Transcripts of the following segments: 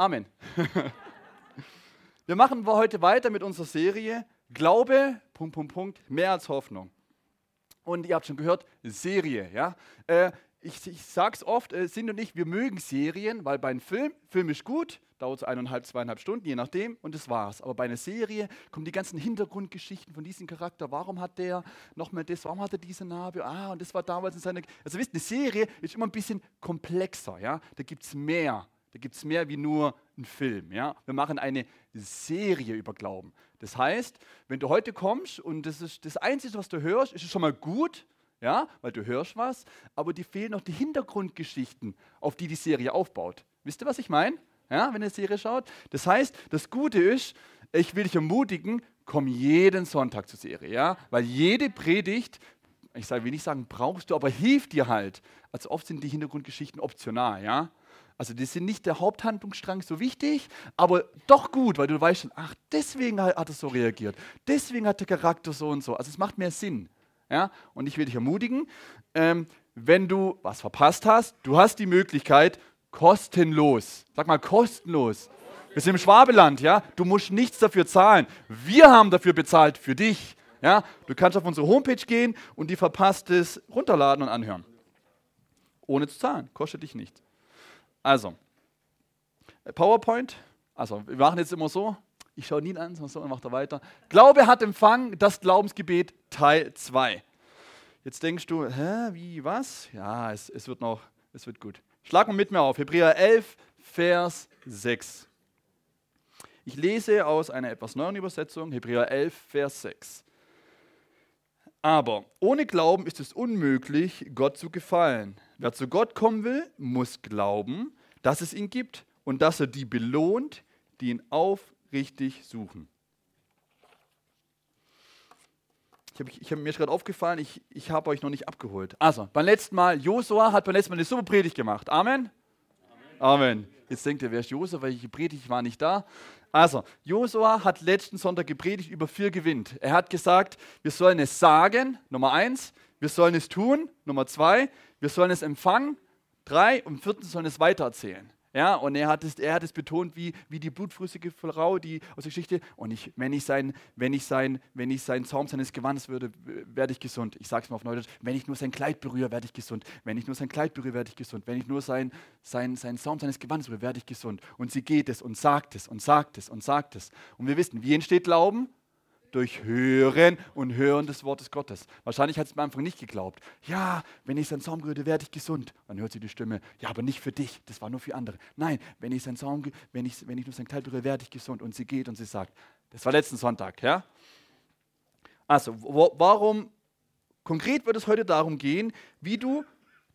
Amen. Wir machen heute weiter mit unserer Serie Glaube, Punkt, Punkt, Punkt, mehr als Hoffnung. Und ihr habt schon gehört, Serie, ja. Äh, ich, ich sage es oft, äh, Sinn und ich, wir mögen Serien, weil bei einem Film, Film ist gut, dauert es eineinhalb, zweieinhalb Stunden, je nachdem, und das war's. Aber bei einer Serie kommen die ganzen Hintergrundgeschichten von diesem Charakter. Warum hat der nochmal das? Warum hat er diese Narbe? Ah, und das war damals in seiner. Also wisst, eine Serie ist immer ein bisschen komplexer, ja. Da gibt es mehr. Da gibt es mehr wie nur einen Film. Ja? Wir machen eine Serie über Glauben. Das heißt, wenn du heute kommst und das ist das Einzige, was du hörst, ist es schon mal gut, ja, weil du hörst was, aber dir fehlen noch die Hintergrundgeschichten, auf die die Serie aufbaut. Wisst ihr, was ich meine? Ja, wenn ihr eine Serie schaut. Das heißt, das Gute ist, ich will dich ermutigen, komm jeden Sonntag zur Serie, ja, weil jede Predigt, ich will nicht sagen, brauchst du, aber hilft dir halt. Also oft sind die Hintergrundgeschichten optional, ja. Also die sind nicht der Haupthandlungsstrang so wichtig, aber doch gut, weil du weißt schon, ach, deswegen hat er so reagiert, deswegen hat der Charakter so und so. Also es macht mehr Sinn. Ja? Und ich will dich ermutigen, ähm, wenn du was verpasst hast, du hast die Möglichkeit, kostenlos, sag mal kostenlos. Wir sind im Schwabeland, ja. Du musst nichts dafür zahlen. Wir haben dafür bezahlt für dich. Ja, du kannst auf unsere Homepage gehen und die Verpasstes runterladen und anhören. Ohne zu zahlen, kostet dich nichts. Also, PowerPoint. Also, wir machen jetzt immer so. Ich schaue nie an, sondern so, und macht er weiter. Glaube hat Empfang, das Glaubensgebet Teil 2. Jetzt denkst du, hä, wie, was? Ja, es, es wird noch, es wird gut. Schlag mal mit mir auf. Hebräer 11, Vers 6. Ich lese aus einer etwas neuen Übersetzung, Hebräer 11, Vers 6. Aber ohne Glauben ist es unmöglich, Gott zu gefallen. Wer zu Gott kommen will, muss glauben, dass es ihn gibt und dass er die belohnt, die ihn aufrichtig suchen. Ich habe ich hab, mir gerade aufgefallen, ich, ich habe euch noch nicht abgeholt. Also, beim letzten Mal, Josua hat beim letzten Mal eine super Predigt gemacht. Amen? Amen. Jetzt denkt ihr, wer ist Josua? Welche Predigt war nicht da? Also, Josua hat letzten Sonntag gepredigt über vier gewinnt. Er hat gesagt, wir sollen es sagen, Nummer eins, wir sollen es tun, Nummer zwei, wir sollen es empfangen, drei und viertens sollen es weitererzählen. Ja, und er hat es, er hat es betont wie, wie die blutflüssige Frau, die aus der Geschichte. Und ich, wenn, ich sein, wenn, ich sein, wenn ich seinen Zaum seines Gewandes würde, werde ich gesund. Ich sage es mal auf Neudeutsch. Wenn ich nur sein Kleid berühre, werde ich gesund. Wenn ich nur sein Kleid berühre, werde ich gesund. Wenn ich nur sein, sein, sein Zaum seines Gewandes berühre, werde ich gesund. Und sie geht es und sagt es und sagt es und sagt es. Und wir wissen, wie entsteht Glauben? Durch Hören und Hören des Wortes Gottes. Wahrscheinlich hat es am Anfang nicht geglaubt. Ja, wenn ich sein Zaum berühre, werde ich gesund. Dann hört sie die Stimme, ja, aber nicht für dich, das war nur für andere. Nein, wenn ich sein Zaum, wenn ich, wenn ich nur sein Kleid berühre, werde ich gesund. Und sie geht und sie sagt, das war letzten Sonntag, ja? Also, wo, warum, konkret wird es heute darum gehen, wie du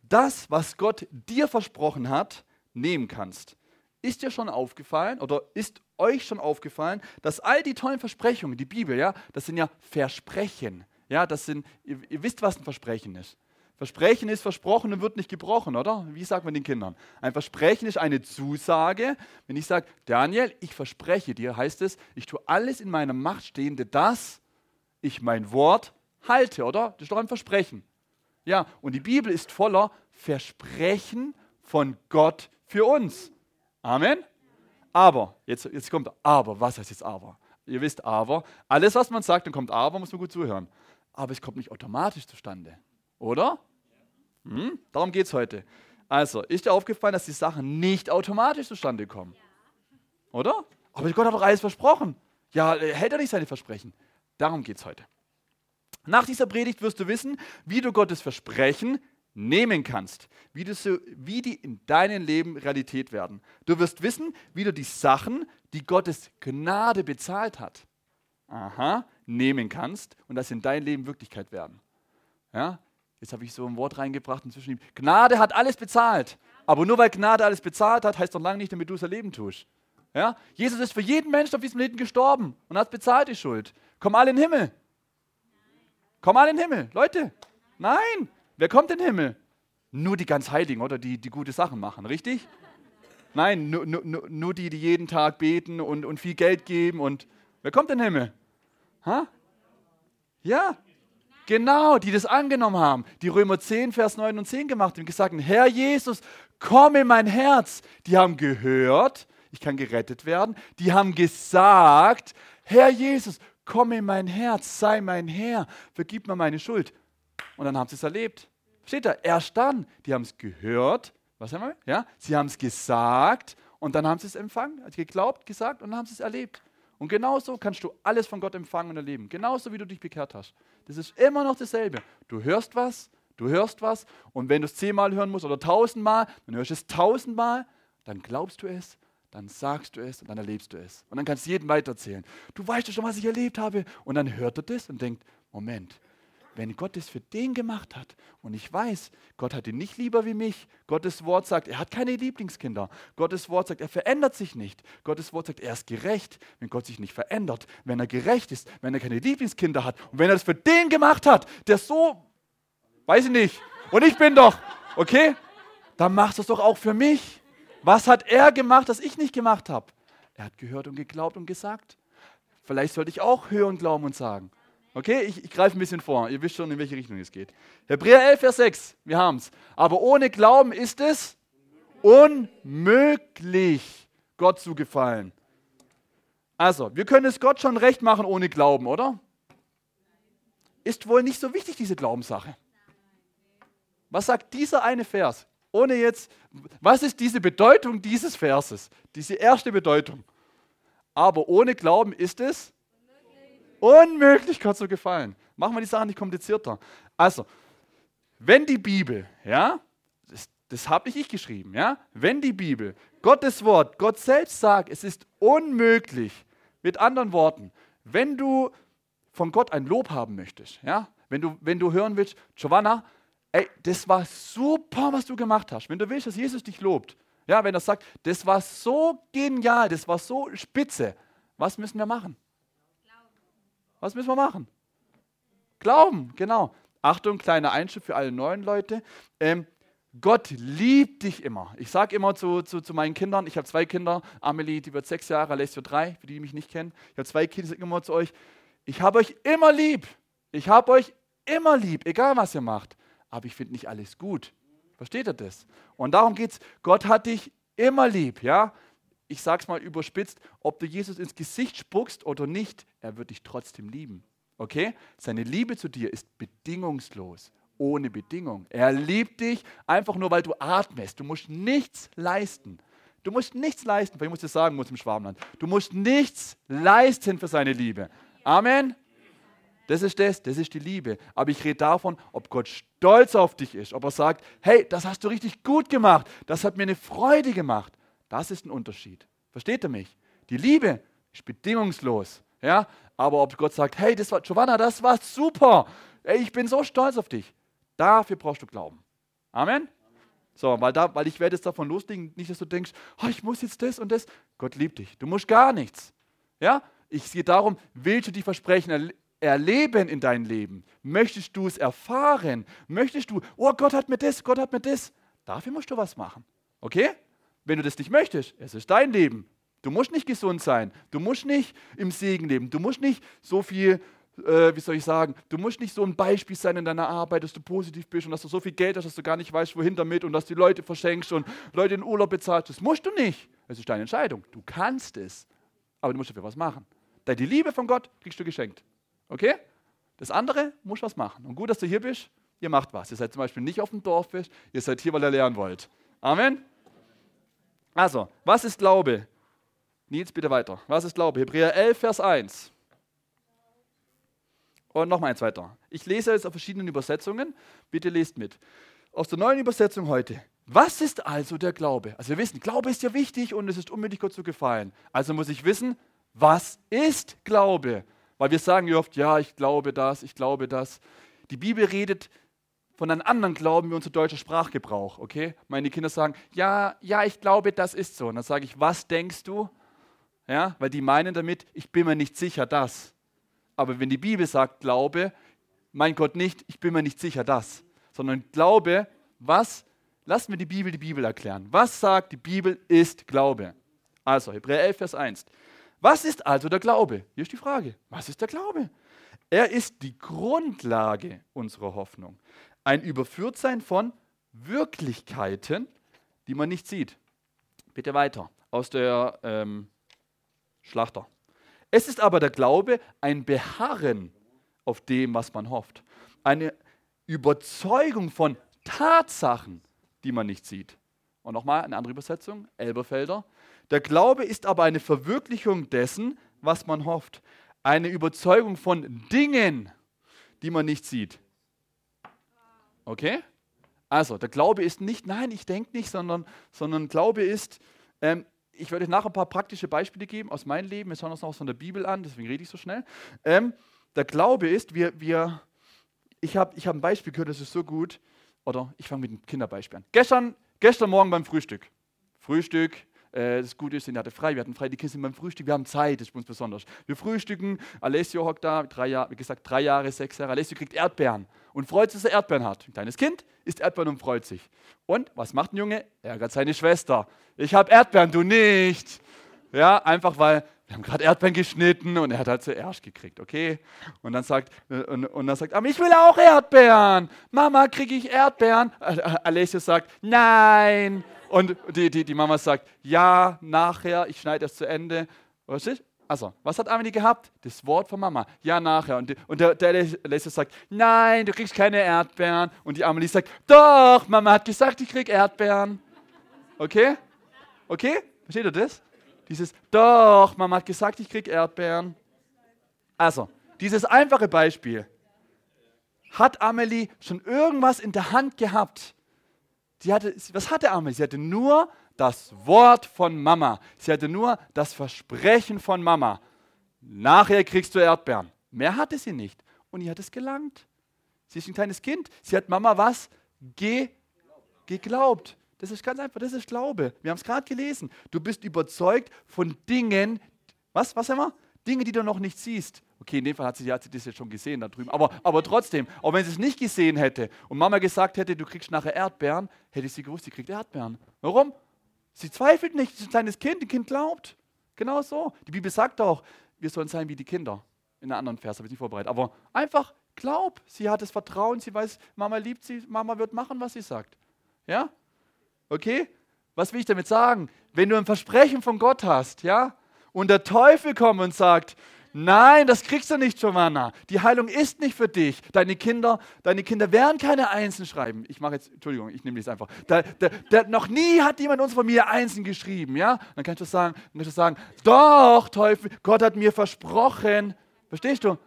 das, was Gott dir versprochen hat, nehmen kannst. Ist dir schon aufgefallen oder ist euch schon aufgefallen, dass all die tollen Versprechungen, die Bibel, ja, das sind ja Versprechen. Ja, das sind, ihr, ihr wisst, was ein Versprechen ist. Versprechen ist versprochen und wird nicht gebrochen, oder? Wie sagt man den Kindern? Ein Versprechen ist eine Zusage. Wenn ich sage, Daniel, ich verspreche dir, heißt es, ich tue alles in meiner Macht Stehende, dass ich mein Wort halte, oder? Das ist doch ein Versprechen. Ja, und die Bibel ist voller Versprechen von Gott für uns. Amen. Aber, jetzt, jetzt kommt aber, was heißt jetzt aber? Ihr wisst aber, alles was man sagt, dann kommt aber, muss man gut zuhören. Aber es kommt nicht automatisch zustande, oder? Hm? Darum geht es heute. Also, ist dir aufgefallen, dass die Sachen nicht automatisch zustande kommen? Oder? Aber Gott hat doch alles versprochen. Ja, hält er nicht seine Versprechen? Darum geht es heute. Nach dieser Predigt wirst du wissen, wie du Gottes Versprechen nehmen kannst, wie, du wie die in deinem Leben Realität werden. Du wirst wissen, wie du die Sachen, die Gottes Gnade bezahlt hat, aha, nehmen kannst und das in dein Leben Wirklichkeit werden. Ja? Jetzt habe ich so ein Wort reingebracht inzwischen. Gnade hat alles bezahlt. Aber nur weil Gnade alles bezahlt hat, heißt doch lange nicht, damit du es erleben tust. Ja? Jesus ist für jeden Menschen auf diesem Leben gestorben und hat bezahlt die Schuld. Komm alle in den Himmel. Komm alle in den Himmel. Leute, nein. Wer kommt in den Himmel? Nur die ganz Heiligen oder die, die gute Sachen machen, richtig? Nein, nur, nur, nur die, die jeden Tag beten und, und viel Geld geben. Und wer kommt in den Himmel? Ha? Ja, genau, die das angenommen haben. Die Römer 10, Vers 9 und 10 gemacht haben, gesagt, Herr Jesus, komm in mein Herz. Die haben gehört, ich kann gerettet werden. Die haben gesagt, Herr Jesus, komm in mein Herz, sei mein Herr, vergib mir meine Schuld. Und dann haben sie es erlebt. Steht da, erst dann. Die haben es gehört, was haben wir? Ja, sie haben es gesagt und dann haben sie es empfangen, also geglaubt, gesagt und dann haben sie es erlebt. Und genauso kannst du alles von Gott empfangen und erleben. Genauso wie du dich bekehrt hast. Das ist immer noch dasselbe. Du hörst was, du hörst was und wenn du es zehnmal hören musst oder tausendmal, dann hörst du es tausendmal, dann glaubst du es, dann sagst du es und dann erlebst du es. Und dann kannst du jedem weiterzählen. Du weißt ja schon, was ich erlebt habe. Und dann hört er das und denkt, Moment, wenn Gott es für den gemacht hat und ich weiß, Gott hat ihn nicht lieber wie mich, Gottes Wort sagt, er hat keine Lieblingskinder, Gottes Wort sagt, er verändert sich nicht, Gottes Wort sagt, er ist gerecht, wenn Gott sich nicht verändert, wenn er gerecht ist, wenn er keine Lieblingskinder hat und wenn er es für den gemacht hat, der so, weiß ich nicht, und ich bin doch, okay, dann macht es doch auch für mich. Was hat er gemacht, das ich nicht gemacht habe? Er hat gehört und geglaubt und gesagt. Vielleicht sollte ich auch hören, glauben und sagen. Okay, ich, ich greife ein bisschen vor. Ihr wisst schon, in welche Richtung es geht. Hebräer 11, Vers 6. Wir haben es. Aber ohne Glauben ist es unmöglich, Gott zu gefallen. Also, wir können es Gott schon recht machen ohne Glauben, oder? Ist wohl nicht so wichtig, diese Glaubenssache. Was sagt dieser eine Vers? Ohne jetzt, was ist diese Bedeutung dieses Verses? Diese erste Bedeutung. Aber ohne Glauben ist es Unmöglich, Gott zu gefallen. Machen wir die Sache nicht komplizierter. Also, wenn die Bibel, ja, das, das habe nicht ich geschrieben, ja, wenn die Bibel, Gottes Wort, Gott selbst sagt, es ist unmöglich, mit anderen Worten, wenn du von Gott ein Lob haben möchtest, ja, wenn du, wenn du hören willst, Giovanna, ey, das war super, was du gemacht hast. Wenn du willst, dass Jesus dich lobt, ja, wenn er sagt, das war so genial, das war so spitze, was müssen wir machen? Was müssen wir machen? Glauben, genau. Achtung, kleiner Einschub für alle neuen Leute. Ähm, Gott liebt dich immer. Ich sage immer zu, zu, zu, meinen Kindern, ich habe zwei Kinder, Amelie, die wird sechs Jahre, Alessio drei, für die, die mich nicht kennen. Ich habe zwei Kinder, ich sage immer zu euch, ich habe euch immer lieb. Ich habe euch immer lieb, egal was ihr macht. Aber ich finde nicht alles gut. Versteht ihr das? Und darum geht es. Gott hat dich immer lieb, ja? Ich sage es mal überspitzt, ob du Jesus ins Gesicht spuckst oder nicht, er wird dich trotzdem lieben. Okay? Seine Liebe zu dir ist bedingungslos, ohne Bedingung. Er liebt dich einfach nur, weil du atmest. Du musst nichts leisten. Du musst nichts leisten, weil ich muss dir sagen, muss im Schwarmland. Du musst nichts leisten für seine Liebe. Amen. Das ist das, das ist die Liebe. Aber ich rede davon, ob Gott stolz auf dich ist, ob er sagt, hey, das hast du richtig gut gemacht, das hat mir eine Freude gemacht. Das ist ein Unterschied. Versteht ihr mich? Die Liebe ist bedingungslos. Ja? Aber ob Gott sagt, hey, das war, Giovanna, das war super. Ey, ich bin so stolz auf dich. Dafür brauchst du Glauben. Amen? So, weil, da, weil ich werde jetzt davon loslegen, nicht, dass du denkst, oh, ich muss jetzt das und das. Gott liebt dich. Du musst gar nichts. Ja? Ich sehe darum, willst du die Versprechen erle erleben in deinem Leben? Möchtest du es erfahren? Möchtest du, oh, Gott hat mir das, Gott hat mir das. Dafür musst du was machen. Okay? Wenn du das nicht möchtest, es ist dein Leben. Du musst nicht gesund sein. Du musst nicht im Segen leben. Du musst nicht so viel, äh, wie soll ich sagen, du musst nicht so ein Beispiel sein in deiner Arbeit, dass du positiv bist und dass du so viel Geld hast, dass du gar nicht weißt, wohin damit und dass du die Leute verschenkst und Leute in Urlaub bezahlst. Das musst du nicht. Es ist deine Entscheidung. Du kannst es. Aber du musst dafür was machen. Denn die Liebe von Gott kriegst du geschenkt. Okay? Das andere musst was machen. Und gut, dass du hier bist. Ihr macht was. Ihr seid zum Beispiel nicht auf dem Dorf, ihr seid hier, weil ihr lernen wollt. Amen. Also, was ist Glaube? Nils, bitte weiter. Was ist Glaube? Hebräer 11, Vers 1. Und nochmal eins weiter. Ich lese jetzt auf verschiedenen Übersetzungen. Bitte lest mit. Aus der neuen Übersetzung heute. Was ist also der Glaube? Also wir wissen, Glaube ist ja wichtig und es ist unbedingt Gott zu gefallen. Also muss ich wissen, was ist Glaube? Weil wir sagen ja oft, ja, ich glaube das, ich glaube das. Die Bibel redet von einem anderen Glauben wie unser deutscher Sprachgebrauch, okay? Meine Kinder sagen, ja, ja, ich glaube, das ist so. Und dann sage ich, was denkst du? Ja, weil die meinen damit, ich bin mir nicht sicher, das. Aber wenn die Bibel sagt Glaube, mein Gott nicht, ich bin mir nicht sicher, das. Sondern Glaube, was? Lass mir die Bibel die Bibel erklären. Was sagt die Bibel ist Glaube? Also, Hebräer 11, Vers 1. Was ist also der Glaube? Hier ist die Frage. Was ist der Glaube? Er ist die Grundlage unserer Hoffnung ein Überführtsein von Wirklichkeiten, die man nicht sieht. Bitte weiter. aus der ähm, Schlachter. Es ist aber der Glaube ein Beharren auf dem, was man hofft. Eine Überzeugung von Tatsachen, die man nicht sieht. Und nochmal eine andere Übersetzung, Elberfelder. Der Glaube ist aber eine Verwirklichung dessen, was man hofft. Eine Überzeugung von Dingen, die man nicht sieht. Okay? Also, der Glaube ist nicht, nein, ich denke nicht, sondern, sondern Glaube ist, ähm, ich werde euch nachher ein paar praktische Beispiele geben aus meinem Leben. Wir schauen uns noch von der Bibel an, deswegen rede ich so schnell. Ähm, der Glaube ist, wir, wir, ich habe ich hab ein Beispiel gehört, das ist so gut. Oder ich fange mit einem Kinderbeispiel an. Gestern, gestern Morgen beim Frühstück. Frühstück, das Gute ist, sie hatte frei, wir hatten frei, die sind beim Frühstück, wir haben Zeit, das ist für uns besonders. Wir frühstücken, Alessio hockt da, drei Jahre, wie gesagt, drei Jahre, sechs Jahre. Alessio kriegt Erdbeeren und freut sich, dass er Erdbeeren hat. Ein kleines Kind isst Erdbeeren und freut sich. Und was macht ein Junge? Ärgert seine Schwester. Ich habe Erdbeeren, du nicht. Ja, einfach weil wir haben gerade Erdbeeren geschnitten und er hat halt zuerst gekriegt, okay? Und dann sagt, und, und dann sagt, aber ich will auch Erdbeeren. Mama, kriege ich Erdbeeren? Alessio sagt, nein. Und die, die, die Mama sagt, ja, nachher, ich schneide das zu Ende. Was ist? Also, was hat Amelie gehabt? Das Wort von Mama. Ja, nachher. Und, und der, der Alessio sagt, nein, du kriegst keine Erdbeeren. Und die Amelie sagt, doch, Mama hat gesagt, ich krieg Erdbeeren. Okay? Okay? Versteht ihr das? Dieses, doch, Mama hat gesagt, ich krieg Erdbeeren. Also, dieses einfache Beispiel. Hat Amelie schon irgendwas in der Hand gehabt? Sie hatte, was hatte Amelie? Sie hatte nur das Wort von Mama. Sie hatte nur das Versprechen von Mama. Nachher kriegst du Erdbeeren. Mehr hatte sie nicht. Und ihr hat es gelangt. Sie ist ein kleines Kind. Sie hat Mama was? Ge geglaubt. Das ist ganz einfach, das ist Glaube. Wir haben es gerade gelesen. Du bist überzeugt von Dingen, was, was wir? Dinge, die du noch nicht siehst. Okay, in dem Fall hat sie, hat sie das jetzt schon gesehen da drüben. Aber, aber trotzdem, auch wenn sie es nicht gesehen hätte und Mama gesagt hätte, du kriegst nachher Erdbeeren, hätte sie gewusst, sie kriegt Erdbeeren. Warum? Sie zweifelt nicht, sie ist ein kleines Kind, ein Kind glaubt. Genau so. Die Bibel sagt auch, wir sollen sein wie die Kinder. In einer anderen Vers habe ich nicht vorbereitet. Aber einfach glaub. Sie hat das Vertrauen, sie weiß, Mama liebt sie, Mama wird machen, was sie sagt. Ja? Okay? Was will ich damit sagen? Wenn du ein Versprechen von Gott hast, ja, und der Teufel kommt und sagt, nein, das kriegst du nicht, Giovanna. Die Heilung ist nicht für dich. Deine Kinder, deine Kinder werden keine Einsen schreiben. Ich mache jetzt, Entschuldigung, ich nehme das einfach. Da, da, da, noch nie hat jemand uns von mir Einsen geschrieben, ja? Dann kannst du sagen, dann kannst du sagen, doch, Teufel, Gott hat mir versprochen. Verstehst du?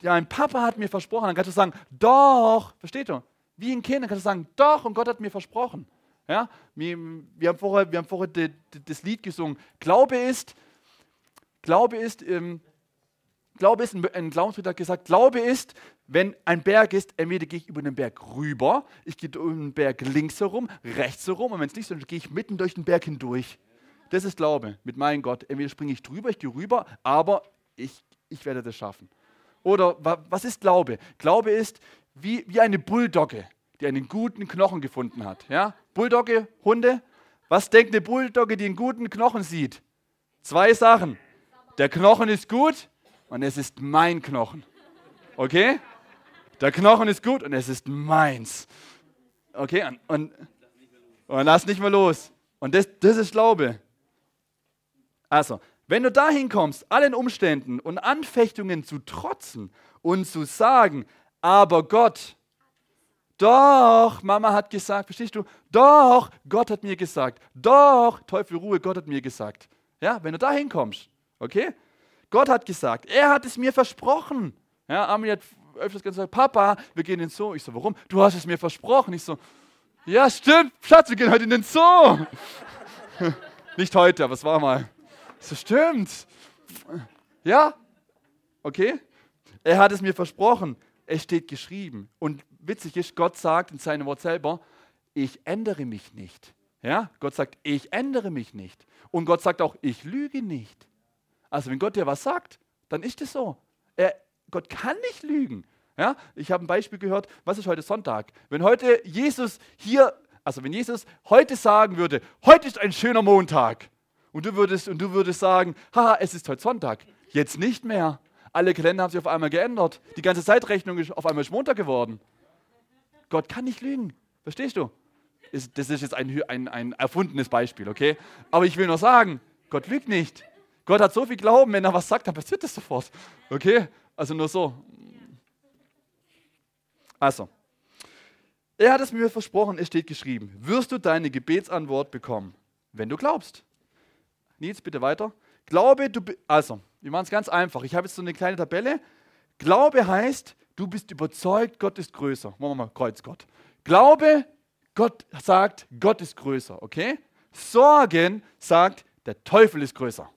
Dein Papa hat mir versprochen. Dann kannst du sagen, doch, verstehst du? Wie ein Kind, dann kannst du sagen, doch, und Gott hat mir versprochen. Ja? Wir, wir haben vorher, wir haben vorher de, de, das Lied gesungen. Glaube ist, Glaube ist, ähm, Glaube ist, ein, Glaubensritter hat gesagt, Glaube ist, wenn ein Berg ist, entweder gehe ich über den Berg rüber, ich gehe über den Berg links herum, rechts herum, und wenn es nicht so ist, gehe ich mitten durch den Berg hindurch. Das ist Glaube mit meinem Gott. Entweder springe ich drüber, ich gehe rüber, aber ich, ich werde das schaffen. Oder was ist Glaube? Glaube ist wie, wie eine Bulldogge die einen guten Knochen gefunden hat. Ja? Bulldogge, Hunde. Was denkt eine Bulldogge, die einen guten Knochen sieht? Zwei Sachen. Der Knochen ist gut und es ist mein Knochen. Okay? Der Knochen ist gut und es ist meins. Okay? Und, und, und lass nicht mehr los. Und das, das ist Glaube. Also, wenn du dahin kommst, allen Umständen und Anfechtungen zu trotzen und zu sagen, aber Gott, doch, Mama hat gesagt, verstehst du? Doch, Gott hat mir gesagt. Doch, Teufel Ruhe, Gott hat mir gesagt. Ja, wenn du da hinkommst, okay? Gott hat gesagt, er hat es mir versprochen. Ja, Amelie hat öfters gesagt, Papa, wir gehen in den Zoo. Ich so, warum? Du hast es mir versprochen. Ich so, ja, stimmt, Schatz, wir gehen heute in den Zoo. Nicht heute, aber es war mal. Ich so, stimmt. Ja, okay? Er hat es mir versprochen. Es steht geschrieben. Und witzig ist, Gott sagt in seinem Wort selber, ich ändere mich nicht. Ja? Gott sagt, ich ändere mich nicht. Und Gott sagt auch, ich lüge nicht. Also wenn Gott dir was sagt, dann ist es so. Er, Gott kann nicht lügen. Ja? Ich habe ein Beispiel gehört, was ist heute Sonntag? Wenn heute Jesus hier, also wenn Jesus heute sagen würde, heute ist ein schöner Montag, und du würdest, und du würdest sagen, haha, es ist heute Sonntag, jetzt nicht mehr. Alle Kalender haben sich auf einmal geändert. Die ganze Zeitrechnung ist auf einmal Montag geworden. Gott kann nicht lügen. Verstehst du? das ist jetzt ein, ein, ein erfundenes Beispiel, okay? Aber ich will nur sagen, Gott lügt nicht. Gott hat so viel Glauben, wenn er was sagt, dann passiert das sofort. Okay? Also nur so. Also, er hat es mir versprochen, es steht geschrieben, wirst du deine Gebetsantwort bekommen, wenn du glaubst. Nils, bitte weiter. Glaube, du, also, wir machen es ganz einfach. Ich habe jetzt so eine kleine Tabelle. Glaube heißt, du bist überzeugt, Gott ist größer. Machen wir mal Kreuz Gott. Glaube, Gott sagt, Gott ist größer, okay? Sorgen sagt, der Teufel ist größer.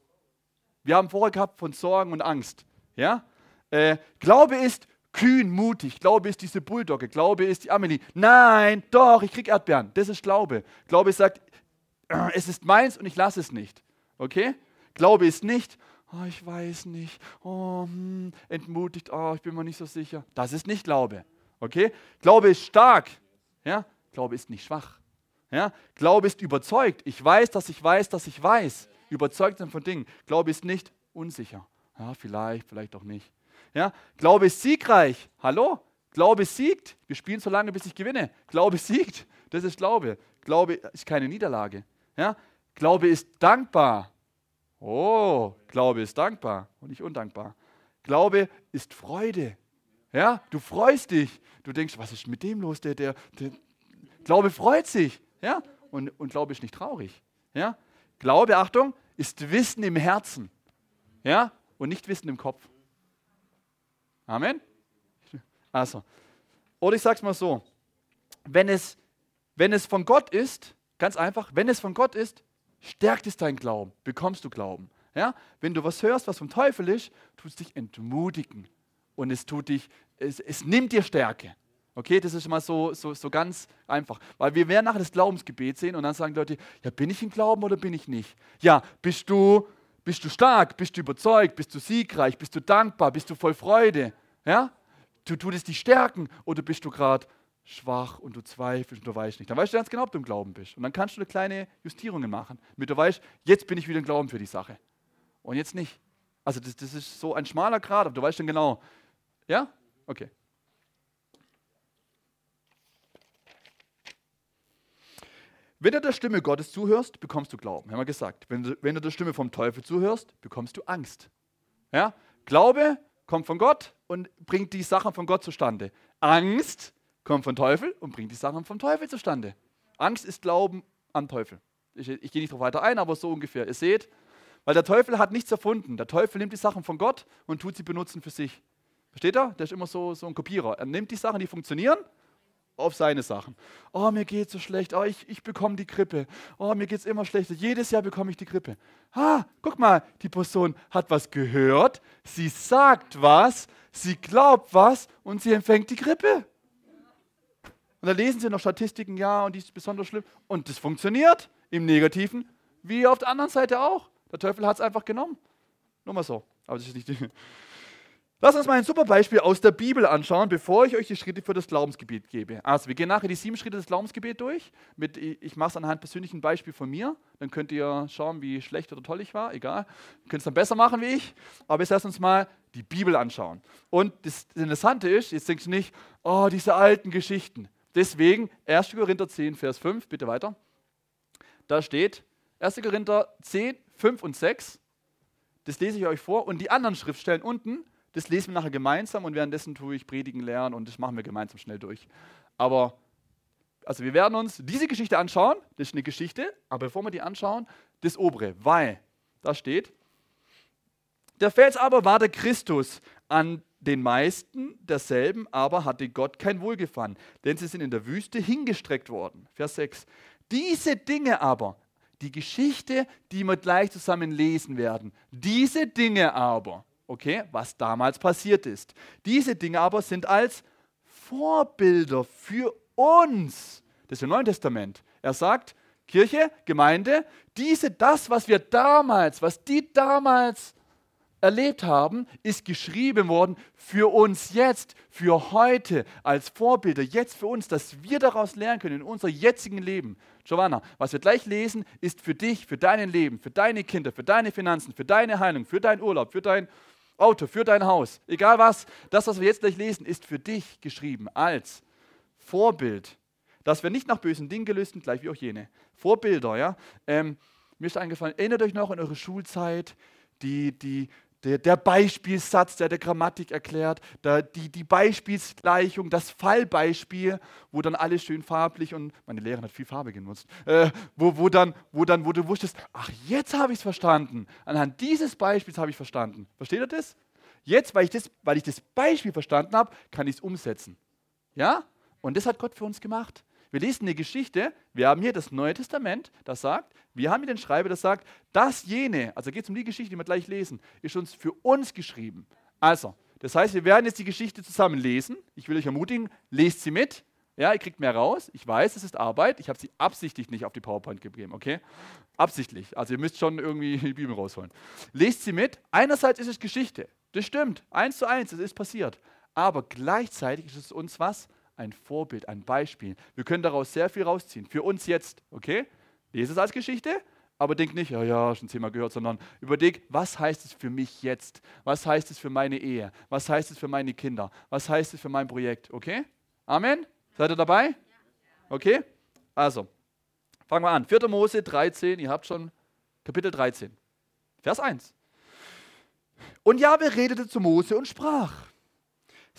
Wir haben vorher gehabt von Sorgen und Angst. Ja? Äh, Glaube ist kühn, mutig. Glaube ist diese Bulldogge. Glaube ist die Amelie. Nein, doch, ich krieg Erdbeeren. Das ist Glaube. Glaube sagt, es ist meins und ich lasse es nicht. Okay? Glaube ist nicht, oh, ich weiß nicht, oh, hm, entmutigt, oh, ich bin mir nicht so sicher. Das ist nicht Glaube. Okay? Glaube ist stark. Ja? Glaube ist nicht schwach. Ja? Glaube ist überzeugt. Ich weiß, dass ich weiß, dass ich weiß. Überzeugt sind von Dingen. Glaube ist nicht unsicher. Ja, vielleicht, vielleicht auch nicht. Ja? Glaube ist siegreich. Hallo? Glaube siegt. Wir spielen so lange, bis ich gewinne. Glaube siegt. Das ist Glaube. Glaube ist keine Niederlage. Ja? Glaube ist dankbar. Oh, Glaube ist dankbar und nicht undankbar. Glaube ist Freude. Ja, du freust dich. Du denkst, was ist mit dem los? Der, der, der Glaube freut sich. Ja, und, und Glaube ist nicht traurig. Ja, Glaube, Achtung, ist Wissen im Herzen. Ja, und nicht Wissen im Kopf. Amen. Also, oder ich sage es mal so: wenn es, wenn es von Gott ist, ganz einfach, wenn es von Gott ist, stärkt es deinen Glauben, bekommst du Glauben. Ja? Wenn du was hörst, was vom Teufel ist, tut es dich entmutigen und es tut dich, es, es nimmt dir Stärke. Okay, das ist mal so, so, so ganz einfach. Weil wir werden nachher das Glaubensgebet sehen und dann sagen Leute, ja, bin ich im Glauben oder bin ich nicht? Ja, bist du, bist du stark, bist du überzeugt, bist du siegreich, bist du dankbar, bist du voll Freude? Ja? Du tut es dich stärken oder bist du gerade schwach und du zweifelst und du weißt nicht. Dann weißt du ganz genau, ob du im Glauben bist. Und dann kannst du eine kleine Justierungen machen, damit du weißt, jetzt bin ich wieder im Glauben für die Sache. Und jetzt nicht. Also das, das ist so ein schmaler Grad, aber du weißt dann genau. Ja? Okay. Wenn du der Stimme Gottes zuhörst, bekommst du Glauben, haben wir gesagt. Wenn du, wenn du der Stimme vom Teufel zuhörst, bekommst du Angst. Ja? Glaube kommt von Gott und bringt die Sachen von Gott zustande. Angst kommt vom Teufel und bringt die Sachen vom Teufel zustande. Angst ist Glauben am Teufel. Ich, ich gehe nicht darauf weiter ein, aber so ungefähr. Ihr seht, weil der Teufel hat nichts erfunden. Der Teufel nimmt die Sachen von Gott und tut sie benutzen für sich. Versteht er? Der ist immer so, so ein Kopierer. Er nimmt die Sachen, die funktionieren, auf seine Sachen. Oh, mir geht so schlecht. Oh, ich, ich bekomme die Grippe. Oh, mir geht es immer schlechter. Jedes Jahr bekomme ich die Grippe. Ah, guck mal, die Person hat was gehört, sie sagt was, sie glaubt was und sie empfängt die Grippe. Und da lesen sie noch Statistiken, ja, und die ist besonders schlimm. Und das funktioniert im Negativen, wie auf der anderen Seite auch. Der Teufel hat es einfach genommen. Nur mal so. Aber das ist nicht die. Lass uns mal ein super Beispiel aus der Bibel anschauen, bevor ich euch die Schritte für das Glaubensgebet gebe. Also, wir gehen nachher die sieben Schritte des Glaubensgebets durch. Mit, ich mache es anhand persönlichen Beispiel von mir. Dann könnt ihr schauen, wie schlecht oder toll ich war. Egal. Ihr könnt es dann besser machen wie ich. Aber jetzt lass uns mal die Bibel anschauen. Und das Interessante ist, jetzt denkst du nicht, oh, diese alten Geschichten. Deswegen 1. Korinther 10, Vers 5, bitte weiter. Da steht 1. Korinther 10, 5 und 6. Das lese ich euch vor. Und die anderen Schriftstellen unten, das lesen wir nachher gemeinsam und währenddessen tue ich Predigen lernen und das machen wir gemeinsam schnell durch. Aber, also wir werden uns diese Geschichte anschauen. Das ist eine Geschichte, aber bevor wir die anschauen, das obere, weil da steht, der Fels aber war der Christus, an den meisten derselben aber hatte Gott kein Wohlgefallen, denn sie sind in der Wüste hingestreckt worden. Vers 6. Diese Dinge aber, die Geschichte, die wir gleich zusammen lesen werden, diese Dinge aber, okay, was damals passiert ist, diese Dinge aber sind als Vorbilder für uns. Das ist im Neuen Testament. Er sagt, Kirche, Gemeinde, diese, das, was wir damals, was die damals erlebt haben, ist geschrieben worden für uns jetzt, für heute, als Vorbilder, jetzt für uns, dass wir daraus lernen können in unser jetzigen Leben. Giovanna, was wir gleich lesen, ist für dich, für dein Leben, für deine Kinder, für deine Finanzen, für deine Heilung, für deinen Urlaub, für dein Auto, für dein Haus. Egal was, das, was wir jetzt gleich lesen, ist für dich geschrieben als Vorbild dass wir nicht nach bösen Dingen gelüsten, gleich wie auch jene. Vorbilder, ja. Ähm, mir ist eingefallen, erinnert euch noch an eure Schulzeit, die, die, der, der Beispielsatz, der der Grammatik erklärt, der, die, die Beispielsgleichung, das Fallbeispiel, wo dann alles schön farblich und meine Lehrerin hat viel Farbe genutzt, äh, wo, wo, dann, wo dann, wo du wusstest, ach, jetzt habe ich es verstanden. Anhand dieses Beispiels habe ich verstanden. Versteht ihr das? Jetzt, weil ich das, weil ich das Beispiel verstanden habe, kann ich es umsetzen. Ja? Und das hat Gott für uns gemacht. Wir lesen eine Geschichte, wir haben hier das Neue Testament, das sagt, wir haben hier den Schreiber, das sagt, das jene, also geht es um die Geschichte, die wir gleich lesen, ist uns für uns geschrieben. Also, das heißt, wir werden jetzt die Geschichte zusammen lesen. Ich will euch ermutigen, lest sie mit. Ja, ihr kriegt mehr raus. Ich weiß, es ist Arbeit. Ich habe sie absichtlich nicht auf die PowerPoint gegeben, okay? Absichtlich. Also ihr müsst schon irgendwie die Bibel rausholen. Lest sie mit. Einerseits ist es Geschichte. Das stimmt. Eins zu eins, es ist passiert. Aber gleichzeitig ist es uns was? Ein Vorbild, ein Beispiel. Wir können daraus sehr viel rausziehen. Für uns jetzt, okay? Lese es als Geschichte, aber denk nicht, ja, ja, schon zehnmal gehört, sondern überleg, was heißt es für mich jetzt? Was heißt es für meine Ehe? Was heißt es für meine Kinder? Was heißt es für mein Projekt? Okay? Amen? Seid ihr dabei? Okay? Also, fangen wir an. 4. Mose 13, ihr habt schon Kapitel 13, Vers 1. Und Jahwe redete zu Mose und sprach,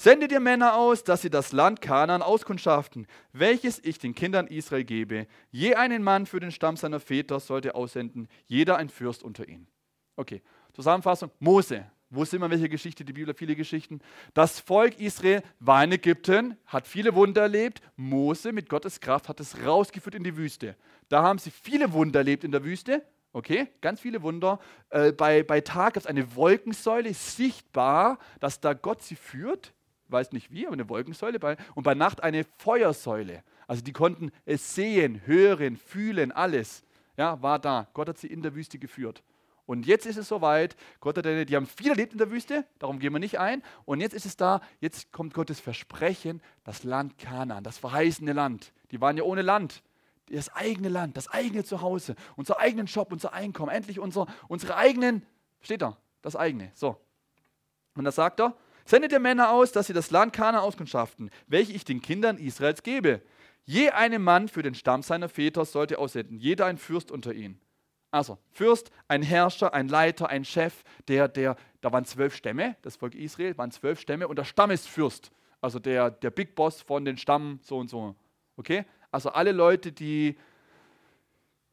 Sende dir Männer aus, dass sie das Land Kanaan auskundschaften, welches ich den Kindern Israel gebe. Je einen Mann für den Stamm seiner Väter sollte aussenden, jeder ein Fürst unter ihnen. Okay, Zusammenfassung: Mose. Wo sind wir? Welche Geschichte? Die Bibel hat viele Geschichten. Das Volk Israel war in Ägypten, hat viele Wunder erlebt. Mose mit Gottes Kraft hat es rausgeführt in die Wüste. Da haben sie viele Wunder erlebt in der Wüste. Okay, ganz viele Wunder. Äh, bei, bei Tag gab es eine Wolkensäule, sichtbar, dass da Gott sie führt weiß nicht wie, aber eine Wolkensäule. Bei, und bei Nacht eine Feuersäule. Also die konnten es sehen, hören, fühlen, alles. Ja, war da. Gott hat sie in der Wüste geführt. Und jetzt ist es soweit. Gott hat, die haben viel erlebt in der Wüste, darum gehen wir nicht ein. Und jetzt ist es da, jetzt kommt Gottes Versprechen, das Land Kanaan, das verheißene Land. Die waren ja ohne Land. Das eigene Land, das eigene Zuhause, unser eigenen Job, unser Einkommen, endlich unser, unsere eigenen, steht da, das eigene. So. Und da sagt er, Sendet ihr Männer aus, dass sie das Land Kana auskundschaften, welche ich den Kindern Israels gebe. Je einem Mann für den Stamm seiner Väter sollte aussenden, jeder ein Fürst unter ihnen. Also, Fürst, ein Herrscher, ein Leiter, ein Chef, der, der, da waren zwölf Stämme, das Volk Israel waren zwölf Stämme und der Stammesfürst, also der, der Big Boss von den Stamm so und so. Okay? Also alle Leute, die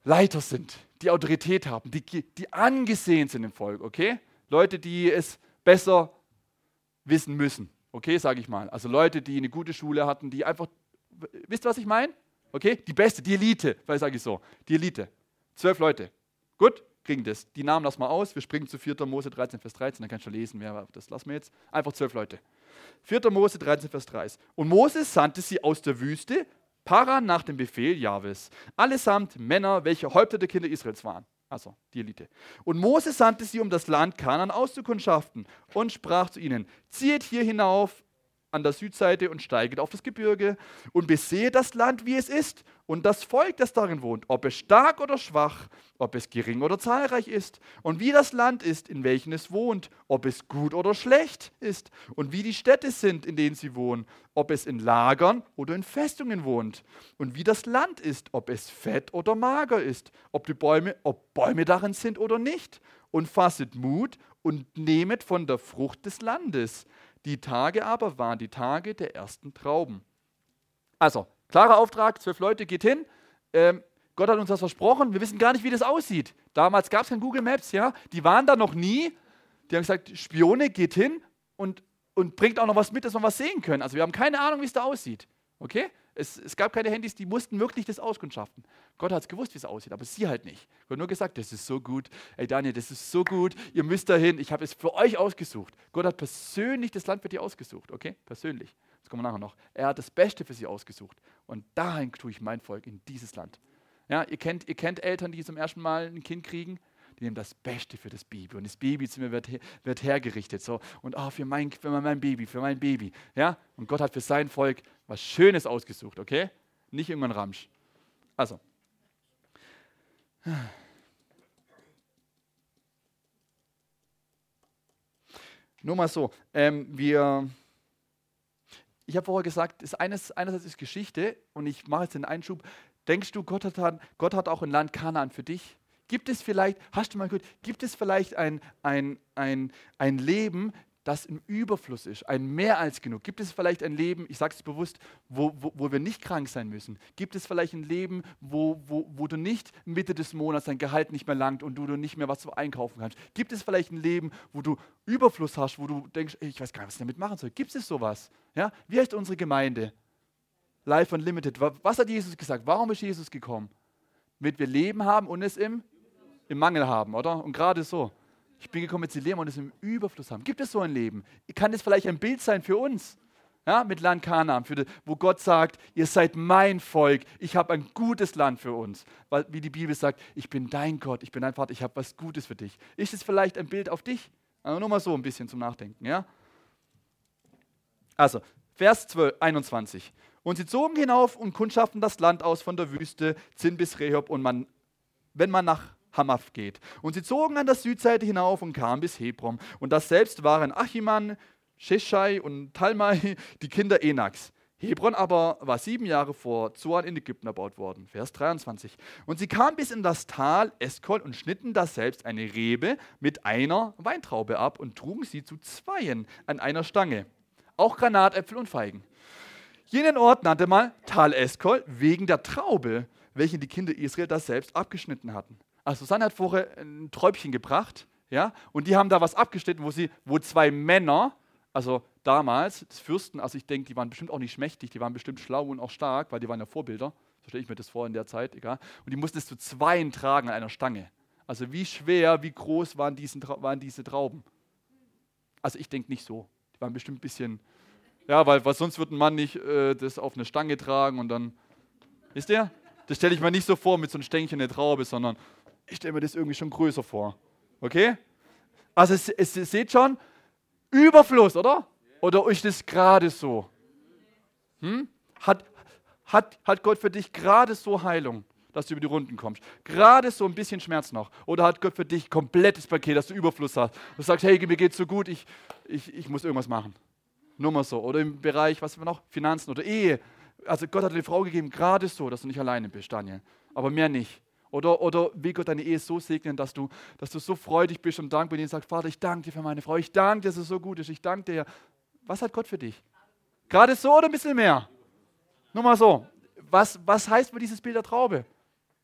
Leiter sind, die Autorität haben, die, die angesehen sind im Volk, okay? Leute, die es besser wissen müssen. Okay, sage ich mal. Also Leute, die eine gute Schule hatten, die einfach, wisst ihr, was ich meine? Okay, die Beste, die Elite, vielleicht sage ich so, die Elite. Zwölf Leute. Gut, kriegen das. Die Namen lassen wir aus. Wir springen zu 4. Mose 13, Vers 13. Dann kannst du lesen, wer, das lassen wir jetzt. Einfach zwölf Leute. 4. Mose 13, Vers 13. Und Moses sandte sie aus der Wüste, Paran nach dem Befehl Jahwes, allesamt Männer, welche Häupter der Kinder Israels waren also die Elite. Und Mose sandte sie, um das Land Kanan auszukundschaften und sprach zu ihnen, zieht hier hinauf an der Südseite und steiget auf das Gebirge und beseht das Land, wie es ist, und das Volk, das darin wohnt, ob es stark oder schwach, ob es gering oder zahlreich ist, und wie das Land ist, in welchem es wohnt, ob es gut oder schlecht ist, und wie die Städte sind, in denen sie wohnen, ob es in Lagern oder in Festungen wohnt, und wie das Land ist, ob es fett oder mager ist, ob die Bäume, ob Bäume darin sind oder nicht, und fasset Mut und nehmet von der Frucht des Landes die Tage aber waren die Tage der ersten Trauben. Also, klarer Auftrag, zwölf Leute, geht hin. Ähm, Gott hat uns das versprochen. Wir wissen gar nicht, wie das aussieht. Damals gab es kein Google Maps, ja. Die waren da noch nie. Die haben gesagt, Spione, geht hin und, und bringt auch noch was mit, dass wir was sehen können. Also wir haben keine Ahnung, wie es da aussieht. Okay? Es, es, gab keine Handys, die mussten wirklich das auskundschaften. Gott hat es gewusst, wie es aussieht, aber sie halt nicht. Gott hat nur gesagt, das ist so gut. Ey Daniel, das ist so gut. Ihr müsst dahin. Ich habe es für euch ausgesucht. Gott hat persönlich das Land für dich ausgesucht. Okay? Persönlich. Das kommen wir nachher noch. Er hat das Beste für sie ausgesucht. Und dahin tue ich mein Volk, in dieses Land. Ja, ihr kennt, ihr kennt Eltern, die zum ersten Mal ein Kind kriegen die nehmen das Beste für das Baby. Und das Babyzimmer wird, wird hergerichtet. So. Und oh, für, mein, für mein Baby, für mein Baby. Ja? Und Gott hat für sein Volk was Schönes ausgesucht, okay? Nicht irgendein Ramsch. Also. Nur mal so. Ähm, wir, ich habe vorher gesagt, ist eines, einerseits ist Geschichte und ich mache jetzt den Einschub. Denkst du, Gott hat, Gott hat auch ein Land Kanaan für dich? Gibt es vielleicht, hast du mal gehört, gibt es vielleicht ein, ein, ein, ein Leben, das im Überfluss ist, ein mehr als genug? Gibt es vielleicht ein Leben, ich sage es bewusst, wo, wo, wo, wir nicht krank sein müssen? Gibt es vielleicht ein Leben, wo, wo, wo du nicht Mitte des Monats dein Gehalt nicht mehr langt und du, du nicht mehr was einkaufen kannst? Gibt es vielleicht ein Leben, wo du Überfluss hast, wo du denkst, ich weiß gar nicht, was ich damit machen soll? Gibt es sowas? Ja? Wie heißt unsere Gemeinde? Life Unlimited. Was hat Jesus gesagt? Warum ist Jesus gekommen? Damit wir Leben haben und es im, im Mangel haben, oder? Und gerade so. Ich bin gekommen, mit sie leben und es im Überfluss haben. Gibt es so ein Leben? Kann das vielleicht ein Bild sein für uns? Ja, mit Land Kanaan, die, wo Gott sagt, ihr seid mein Volk, ich habe ein gutes Land für uns. Weil, wie die Bibel sagt, ich bin dein Gott, ich bin dein Vater, ich habe was Gutes für dich. Ist es vielleicht ein Bild auf dich? Also nur mal so ein bisschen zum Nachdenken. Ja? Also, Vers 12, 21. Und sie zogen hinauf und kundschaften das Land aus von der Wüste Zin bis Rehob. Und man, wenn man nach Hamath geht. Und sie zogen an der Südseite hinauf und kamen bis Hebron. Und das selbst waren Achiman, Sheshai und Talmai, die Kinder Enaks. Hebron aber war sieben Jahre vor Zoan in Ägypten erbaut worden. Vers 23. Und sie kamen bis in das Tal Eskol und schnitten da selbst eine Rebe mit einer Weintraube ab und trugen sie zu Zweien an einer Stange. Auch Granatäpfel und Feigen. Jenen Ort nannte man Tal Eskol wegen der Traube, welche die Kinder Israel da selbst abgeschnitten hatten. Also Susanne hat vorher ein Träubchen gebracht, ja, und die haben da was abgeschnitten, wo sie, wo zwei Männer, also damals, das Fürsten, also ich denke, die waren bestimmt auch nicht schmächtig, die waren bestimmt schlau und auch stark, weil die waren ja Vorbilder, so stelle ich mir das vor in der Zeit, egal. Und die mussten es zu zweien tragen an einer Stange. Also wie schwer, wie groß waren, diesen, waren diese Trauben? Also ich denke nicht so. Die waren bestimmt ein bisschen, ja, weil, weil sonst würde ein Mann nicht äh, das auf eine Stange tragen und dann, wisst ihr? Das stelle ich mir nicht so vor mit so einem Stängchen der Traube, sondern ich stelle mir das irgendwie schon größer vor. Okay? Also es, es, ihr seht schon, Überfluss, oder? Oder ist das gerade so? Hm? Hat, hat, hat Gott für dich gerade so Heilung, dass du über die Runden kommst? Gerade so ein bisschen Schmerz noch? Oder hat Gott für dich komplettes Paket, dass du Überfluss hast? Du sagst, hey, mir geht's so gut, ich, ich, ich muss irgendwas machen. Nur mal so. Oder im Bereich, was wir noch? Finanzen oder Ehe. Also Gott hat dir eine Frau gegeben, gerade so, dass du nicht alleine bist, Daniel. Aber mehr nicht. Oder, oder will Gott deine Ehe so segnen, dass du, dass du so freudig bist und dankbar und sagst, Vater, ich danke dir für meine Frau, ich danke dir, dass es so gut ist, ich danke dir. Was hat Gott für dich? Gerade so oder ein bisschen mehr? Nur mal so. Was, was heißt für dieses Bild der Traube?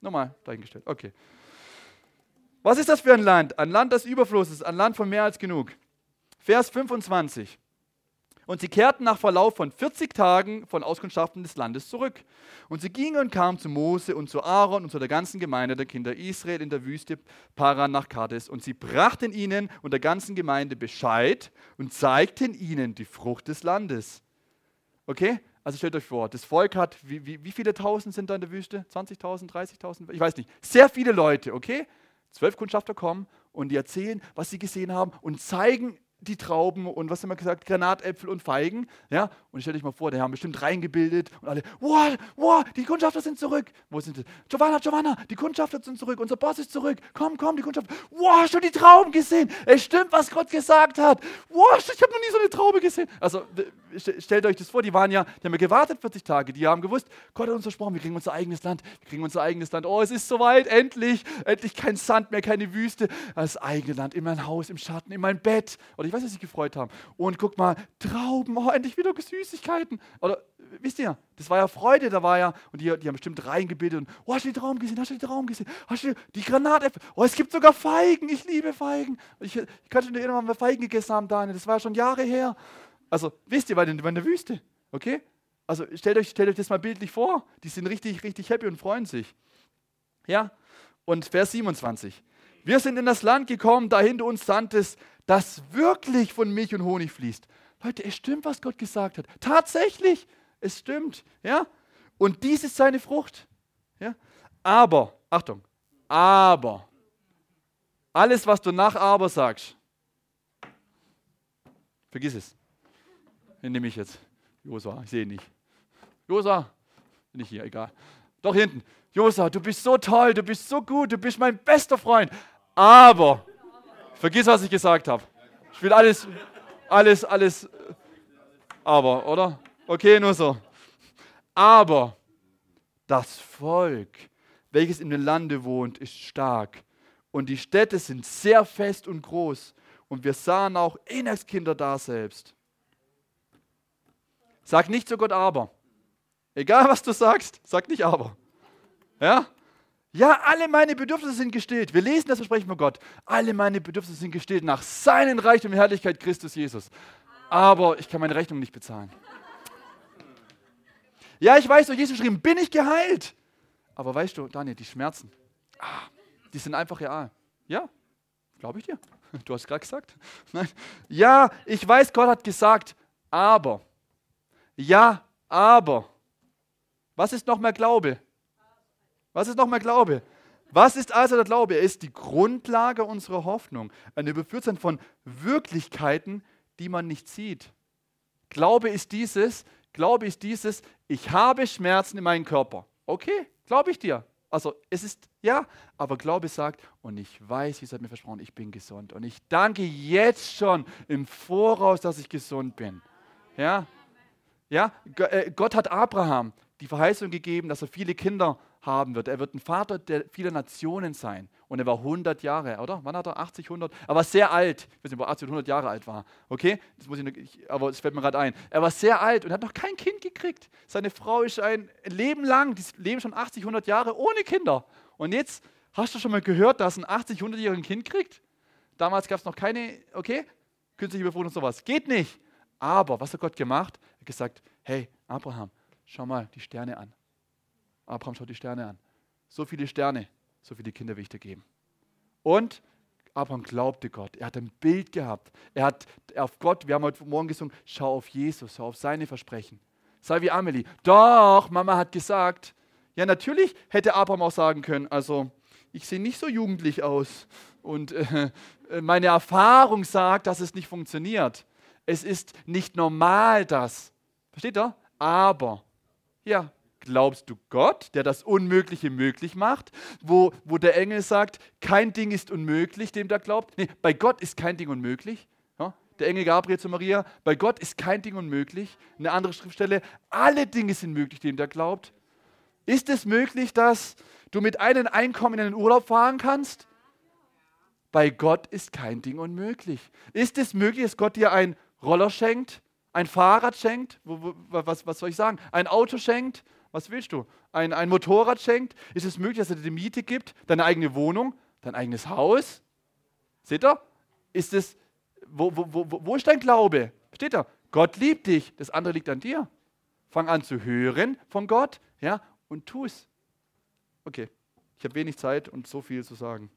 Nochmal dahingestellt. Okay. Was ist das für ein Land? Ein Land des Überflusses, ein Land von mehr als genug. Vers 25. Und sie kehrten nach Verlauf von 40 Tagen von Auskundschaften des Landes zurück. Und sie gingen und kamen zu Mose und zu Aaron und zu der ganzen Gemeinde der Kinder Israel in der Wüste Paran nach Kades. Und sie brachten ihnen und der ganzen Gemeinde Bescheid und zeigten ihnen die Frucht des Landes. Okay? Also stellt euch vor, das Volk hat, wie, wie, wie viele Tausend sind da in der Wüste? 20.000, 30.000? Ich weiß nicht. Sehr viele Leute, okay? Zwölf Kundschafter kommen und die erzählen, was sie gesehen haben und zeigen die Trauben und was haben wir gesagt, Granatäpfel und Feigen. Ja? Und ich stelle dich mal vor, die haben bestimmt reingebildet und alle, wow, wow, die Kundschafter sind zurück. Wo sind sie? Giovanna, Giovanna, die Kundschafter sind zurück, unser Boss ist zurück. Komm, komm, die Kundschafter. Wow, hast du die Trauben gesehen? Es stimmt, was Gott gesagt hat. Wow, ich habe noch nie so eine Traube gesehen. Also stellt euch das vor, die waren ja, die haben ja gewartet 40 Tage, die haben gewusst, Gott hat uns versprochen, wir kriegen unser eigenes Land, wir kriegen unser eigenes Land. Oh, es ist soweit, endlich, endlich kein Sand mehr, keine Wüste, das eigene Land, in mein Haus, im Schatten, in mein Bett. Oder ich weiß, was sie gefreut haben. Und guck mal, Trauben, oh, endlich wieder Süßigkeiten. Oder wisst ihr, das war ja Freude, da war ja, und die, die haben bestimmt reingebildet und, oh, hast du den Traum gesehen, hast du den Traum gesehen, hast du die Granatäpfel, oh, es gibt sogar Feigen, ich liebe Feigen. Ich, ich kann schon erinnern, wann wir Feigen gegessen haben, Daniel, das war ja schon Jahre her. Also, wisst ihr, war in, in der Wüste, okay? Also, stellt euch, stellt euch das mal bildlich vor, die sind richtig, richtig happy und freuen sich. Ja? Und Vers 27. Wir sind in das Land gekommen, dahin du uns sandtest, das wirklich von Milch und Honig fließt. Leute, es stimmt, was Gott gesagt hat. Tatsächlich, es stimmt. Ja? Und dies ist seine Frucht. Ja? Aber, Achtung, aber, alles, was du nach aber sagst, vergiss es. Den nehme ich jetzt. Josa, ich sehe ihn nicht. Josa, bin ich hier, egal. Doch hinten. Josa, du bist so toll, du bist so gut, du bist mein bester Freund. Aber, vergiss, was ich gesagt habe. Ich will alles, alles, alles, aber, oder? Okay, nur so. Aber das Volk, welches in dem Lande wohnt, ist stark. Und die Städte sind sehr fest und groß. Und wir sahen auch Enakskinder da selbst. Sag nicht zu Gott aber. Egal was du sagst, sag nicht aber. Ja? Ja, alle meine Bedürfnisse sind gestillt. Wir lesen das Versprechen von Gott. Alle meine Bedürfnisse sind gestillt nach seinen Reichtum und Herrlichkeit Christus Jesus. Aber ich kann meine Rechnung nicht bezahlen. Ja, ich weiß, durch Jesus geschrieben, bin ich geheilt. Aber weißt du, Daniel, die Schmerzen, ah, die sind einfach real. Ja, glaube ich dir. Du hast gerade gesagt. Nein. Ja, ich weiß, Gott hat gesagt, aber. Ja, aber. Was ist noch mehr Glaube? Was ist nochmal Glaube? Was ist also der Glaube? Er ist die Grundlage unserer Hoffnung. Ein Überführtsein von Wirklichkeiten, die man nicht sieht. Glaube ist dieses, Glaube ist dieses, ich habe Schmerzen in meinem Körper. Okay, glaube ich dir. Also es ist, ja, aber Glaube sagt, und ich weiß, Jesus hat mir versprochen, ich bin gesund. Und ich danke jetzt schon im Voraus, dass ich gesund bin. Ja, ja, äh, Gott hat Abraham die Verheißung gegeben, dass er viele Kinder haben wird. Er wird ein Vater der vieler Nationen sein. Und er war 100 Jahre, oder? Wann hat er? 80, 100? Er war sehr alt. Ich weiß nicht, ob er 80 oder 100 Jahre alt war. Okay? Das muss ich, noch, ich aber es fällt mir gerade ein. Er war sehr alt und hat noch kein Kind gekriegt. Seine Frau ist ein Leben lang, die leben schon 80, 100 Jahre ohne Kinder. Und jetzt hast du schon mal gehört, dass ein 80, 100-Jähriger ein Kind kriegt? Damals gab es noch keine, okay? Künstliche Befruchtung und sowas. Geht nicht. Aber was hat Gott gemacht? Er hat gesagt, hey, Abraham, schau mal die Sterne an. Abraham schaut die Sterne an. So viele Sterne, so viele Kinder will ich dir geben. Und Abraham glaubte Gott. Er hat ein Bild gehabt. Er hat auf Gott, wir haben heute Morgen gesungen, schau auf Jesus, schau auf seine Versprechen. Sei wie Amelie. Doch, Mama hat gesagt, ja, natürlich hätte Abraham auch sagen können, also ich sehe nicht so jugendlich aus und äh, äh meine Erfahrung sagt, dass es nicht funktioniert. Es ist nicht normal das. Versteht ihr? Aber, ja, Glaubst du Gott, der das Unmögliche möglich macht? Wo, wo der Engel sagt, kein Ding ist unmöglich, dem der glaubt? Nee, bei Gott ist kein Ding unmöglich. Ja? Der Engel Gabriel zu Maria, bei Gott ist kein Ding unmöglich. Eine andere Schriftstelle, alle Dinge sind möglich, dem der glaubt. Ist es möglich, dass du mit einem Einkommen in den Urlaub fahren kannst? Bei Gott ist kein Ding unmöglich. Ist es möglich, dass Gott dir einen Roller schenkt, ein Fahrrad schenkt, was, was soll ich sagen, ein Auto schenkt was willst du? Ein, ein Motorrad schenkt? Ist es möglich, dass er dir die Miete gibt? Deine eigene Wohnung? Dein eigenes Haus? Seht ihr? Ist es, wo, wo, wo, wo ist dein Glaube? Steht da? Gott liebt dich. Das andere liegt an dir. Fang an zu hören von Gott, ja, und tu es. Okay, ich habe wenig Zeit und so viel zu sagen.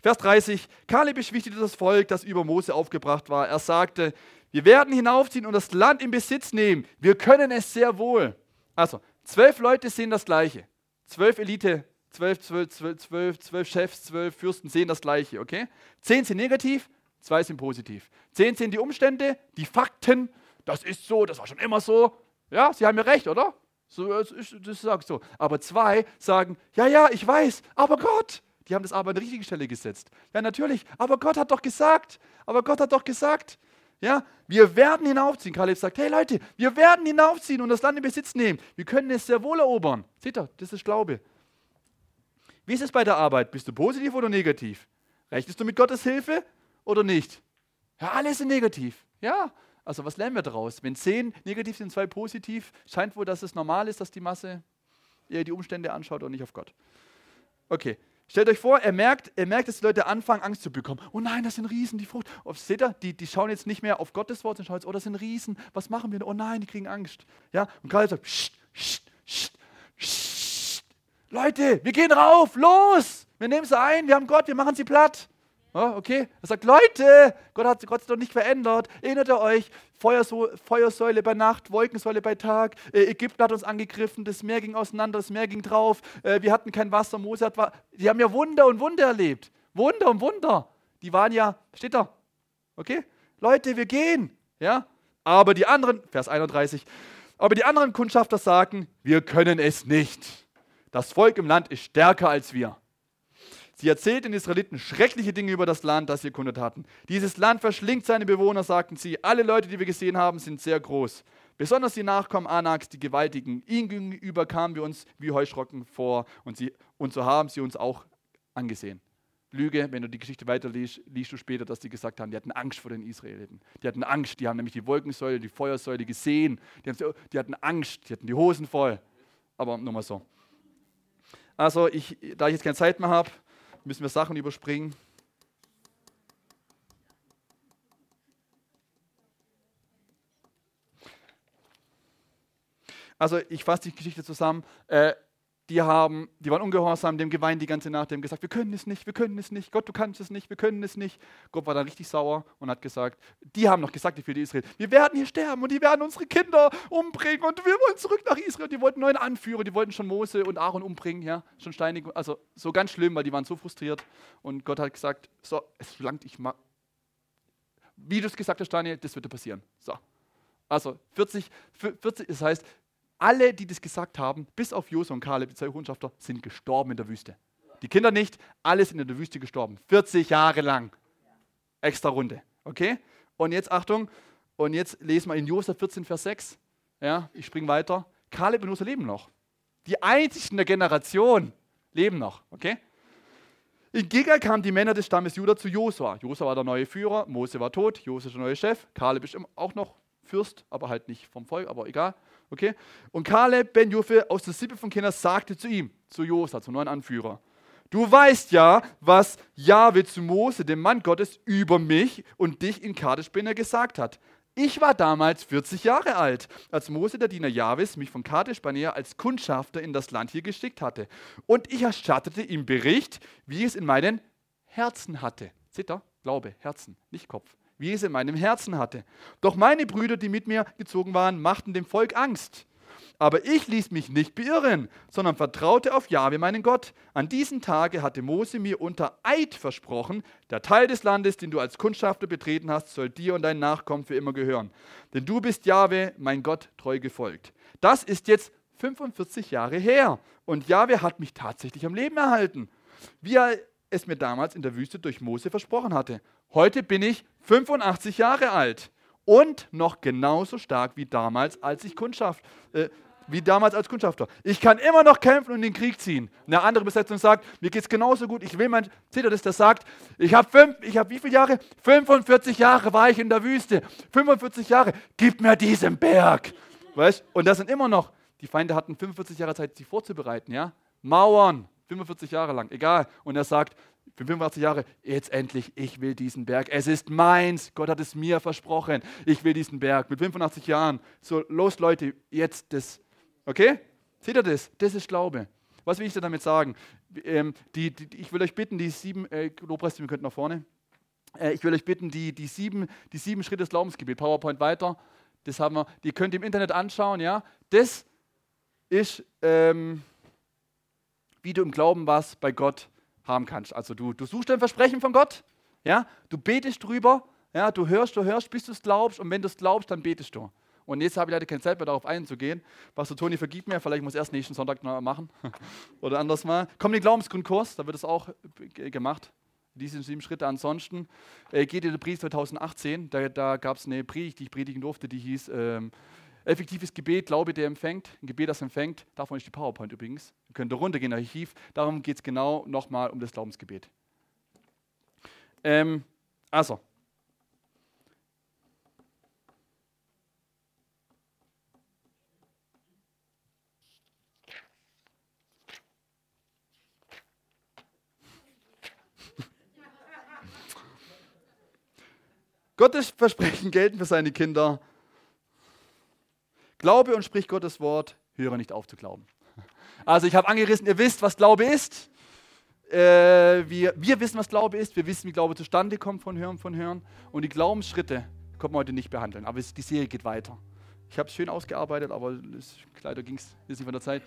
Vers 30. Kaleb beschwichtigte das Volk, das über Mose aufgebracht war. Er sagte, wir werden hinaufziehen und das Land in Besitz nehmen. Wir können es sehr wohl. Also, zwölf Leute sehen das Gleiche. Zwölf Elite, zwölf, zwölf, zwölf, zwölf, zwölf Chefs, zwölf Fürsten sehen das Gleiche, okay? Zehn sind negativ, zwei sind positiv. Zehn sind die Umstände, die Fakten. Das ist so, das war schon immer so. Ja, sie haben ja recht, oder? So, das, ist, das sagst so. Aber zwei sagen, ja, ja, ich weiß, aber Gott. Die haben das aber an die richtige Stelle gesetzt. Ja, natürlich, aber Gott hat doch gesagt. Aber Gott hat doch gesagt. Ja, wir werden hinaufziehen. Kaleb sagt, hey Leute, wir werden hinaufziehen und das Land in Besitz nehmen. Wir können es sehr wohl erobern. Seht ihr, das ist Glaube. Wie ist es bei der Arbeit? Bist du positiv oder negativ? Rechnest du mit Gottes Hilfe oder nicht? Ja, alle sind negativ. Ja, also was lernen wir daraus? Wenn zehn negativ sind, zwei positiv, scheint wohl, dass es normal ist, dass die Masse eher die Umstände anschaut und nicht auf Gott. Okay, Stellt euch vor, er merkt, er merkt, dass die Leute anfangen, Angst zu bekommen. Oh nein, das sind Riesen, die Frucht. Oh, seht ihr, die, die schauen jetzt nicht mehr auf Gottes Wort, sondern schauen jetzt, oh, das sind Riesen, was machen wir? Oh nein, die kriegen Angst. Ja? Und Karl sagt, pst, pst, pst, pst. Leute, wir gehen rauf, los! Wir nehmen sie ein, wir haben Gott, wir machen sie platt. Oh, okay. Er sagt, Leute, Gott hat Gott doch nicht verändert. Erinnert ihr euch? Feuersäule bei Nacht, Wolkensäule bei Tag. Äh, Ägypten hat uns angegriffen, das Meer ging auseinander, das Meer ging drauf. Äh, wir hatten kein Wasser, Mose hat, die haben ja Wunder und Wunder erlebt. Wunder und Wunder. Die waren ja, steht da, okay? Leute, wir gehen. Ja? Aber die anderen, Vers 31, aber die anderen Kundschafter sagen, wir können es nicht. Das Volk im Land ist stärker als wir. Sie erzählten den Israeliten schreckliche Dinge über das Land, das sie erkundet hatten. Dieses Land verschlingt seine Bewohner, sagten sie. Alle Leute, die wir gesehen haben, sind sehr groß. Besonders die Nachkommen Anaks, die Gewaltigen. Ihnen gegenüber kamen wir uns wie Heuschrocken vor und, sie, und so haben sie uns auch angesehen. Lüge, wenn du die Geschichte weiterliest, liest du später, dass die gesagt haben, die hatten Angst vor den Israeliten. Die hatten Angst, die haben nämlich die Wolkensäule, die Feuersäule gesehen. Die, haben, die hatten Angst, die hatten die Hosen voll. Aber nur mal so. Also, ich, da ich jetzt keine Zeit mehr habe, müssen wir Sachen überspringen. Also ich fasse die Geschichte zusammen. Äh, die, haben, die waren ungehorsam, dem geweint die ganze Nacht, dem gesagt, wir können es nicht, wir können es nicht, Gott, du kannst es nicht, wir können es nicht. Gott war dann richtig sauer und hat gesagt, die haben noch gesagt, die für Israel, wir werden hier sterben und die werden unsere Kinder umbringen und wir wollen zurück nach Israel. Die wollten neuen Anführer, die wollten schon Mose und Aaron umbringen, ja, schon steinig, also so ganz schlimm, weil die waren so frustriert. Und Gott hat gesagt, so, es langt, ich mal, wie du es gesagt hast, Daniel, das wird passieren. So. Also 40, 40, das heißt, alle, die das gesagt haben, bis auf Josua und Kaleb, die zwei Kundschafter, sind gestorben in der Wüste. Die Kinder nicht, alle sind in der Wüste gestorben. 40 Jahre lang. Extra Runde. Okay? Und jetzt Achtung, und jetzt lesen wir in Josua 14, Vers 6. Ja, ich springe weiter. Kaleb und Josua leben noch. Die einzigen der Generation leben noch. Okay? In Gilgal kamen die Männer des Stammes Juda zu Josua. Josua war der neue Führer, Mose war tot, Josua ist der neue Chef, Kaleb ist auch noch Fürst, aber halt nicht vom Volk, aber egal. Okay? Und Kaleb ben Jufe aus der Sippe von Kindern sagte zu ihm, zu Josa, zum neuen Anführer, du weißt ja, was Jahwe zu Mose, dem Mann Gottes, über mich und dich in Kadesh gesagt hat. Ich war damals 40 Jahre alt, als Mose, der Diener Jahwes, mich von Kadesh Barnea als Kundschafter in das Land hier geschickt hatte. Und ich erstattete ihm Bericht, wie ich es in meinen Herzen hatte. Ihr? Glaube, Herzen, nicht Kopf wie ich es in meinem Herzen hatte. Doch meine Brüder, die mit mir gezogen waren, machten dem Volk Angst. Aber ich ließ mich nicht beirren, sondern vertraute auf Jahwe, meinen Gott. An diesem Tage hatte Mose mir unter Eid versprochen, der Teil des Landes, den du als Kundschafter betreten hast, soll dir und deinen Nachkommen für immer gehören. Denn du bist Jahwe, mein Gott, treu gefolgt. Das ist jetzt 45 Jahre her und Jahwe hat mich tatsächlich am Leben erhalten, wie er es mir damals in der Wüste durch Mose versprochen hatte. Heute bin ich 85 Jahre alt und noch genauso stark wie damals, als ich Kundschaft, äh, wie damals als Kundschafter. Ich kann immer noch kämpfen und den Krieg ziehen. Eine andere Besetzung sagt, mir geht es genauso gut. Ich will mein, seht ihr das, der sagt, ich habe fünf, wie viele Jahre? 45 Jahre war ich in der Wüste. 45 Jahre, gib mir diesen Berg. Weißt? Und das sind immer noch, die Feinde hatten 45 Jahre Zeit, sich vorzubereiten, ja? Mauern, 45 Jahre lang, egal. Und er sagt, für 85 Jahre, jetzt endlich, ich will diesen Berg. Es ist meins. Gott hat es mir versprochen. Ich will diesen Berg. Mit 85 Jahren. So, los Leute, jetzt das. Okay? Seht ihr das? Das ist Glaube. Was will ich dir damit sagen? Ähm, die, die, ich will euch bitten, die sieben, äh, Lobpreis, wir könnten nach vorne. Äh, ich will euch bitten, die, die, sieben, die sieben Schritte des Glaubensgebet, PowerPoint weiter. Das haben wir, die könnt ihr im Internet anschauen, ja. Das ist, ähm, wie du im Glauben was bei Gott haben kannst. Also du, du suchst ein Versprechen von Gott, ja, du betest drüber, ja, du hörst, du hörst, bis du es glaubst und wenn du es glaubst, dann betest du. Und jetzt habe ich leider keine Zeit mehr darauf einzugehen. Pastor Toni, vergib mir, vielleicht muss ich erst nächsten Sonntag noch machen oder anders mal. Komm in den Glaubensgrundkurs, da wird es auch gemacht. Diese sieben Schritte. Ansonsten äh, geht in den Predigt 2018, da, da gab es eine Predigt, die ich predigen durfte, die hieß ähm, Effektives Gebet, Glaube, der empfängt. Ein Gebet, das empfängt. Davon ist die PowerPoint übrigens. Ihr könnt da runtergehen, Archiv. Darum geht es genau nochmal um das Glaubensgebet. Ähm, also. Gottes Versprechen gelten für seine Kinder Glaube und sprich Gottes Wort, höre nicht auf zu glauben. Also ich habe angerissen, ihr wisst, was Glaube ist. Äh, wir, wir wissen, was Glaube ist. Wir wissen, wie Glaube zustande kommt von Hören, von Hören. Und die Glaubensschritte können wir heute nicht behandeln. Aber es, die Serie geht weiter. Ich habe es schön ausgearbeitet, aber es, leider ging es nicht von der Zeit.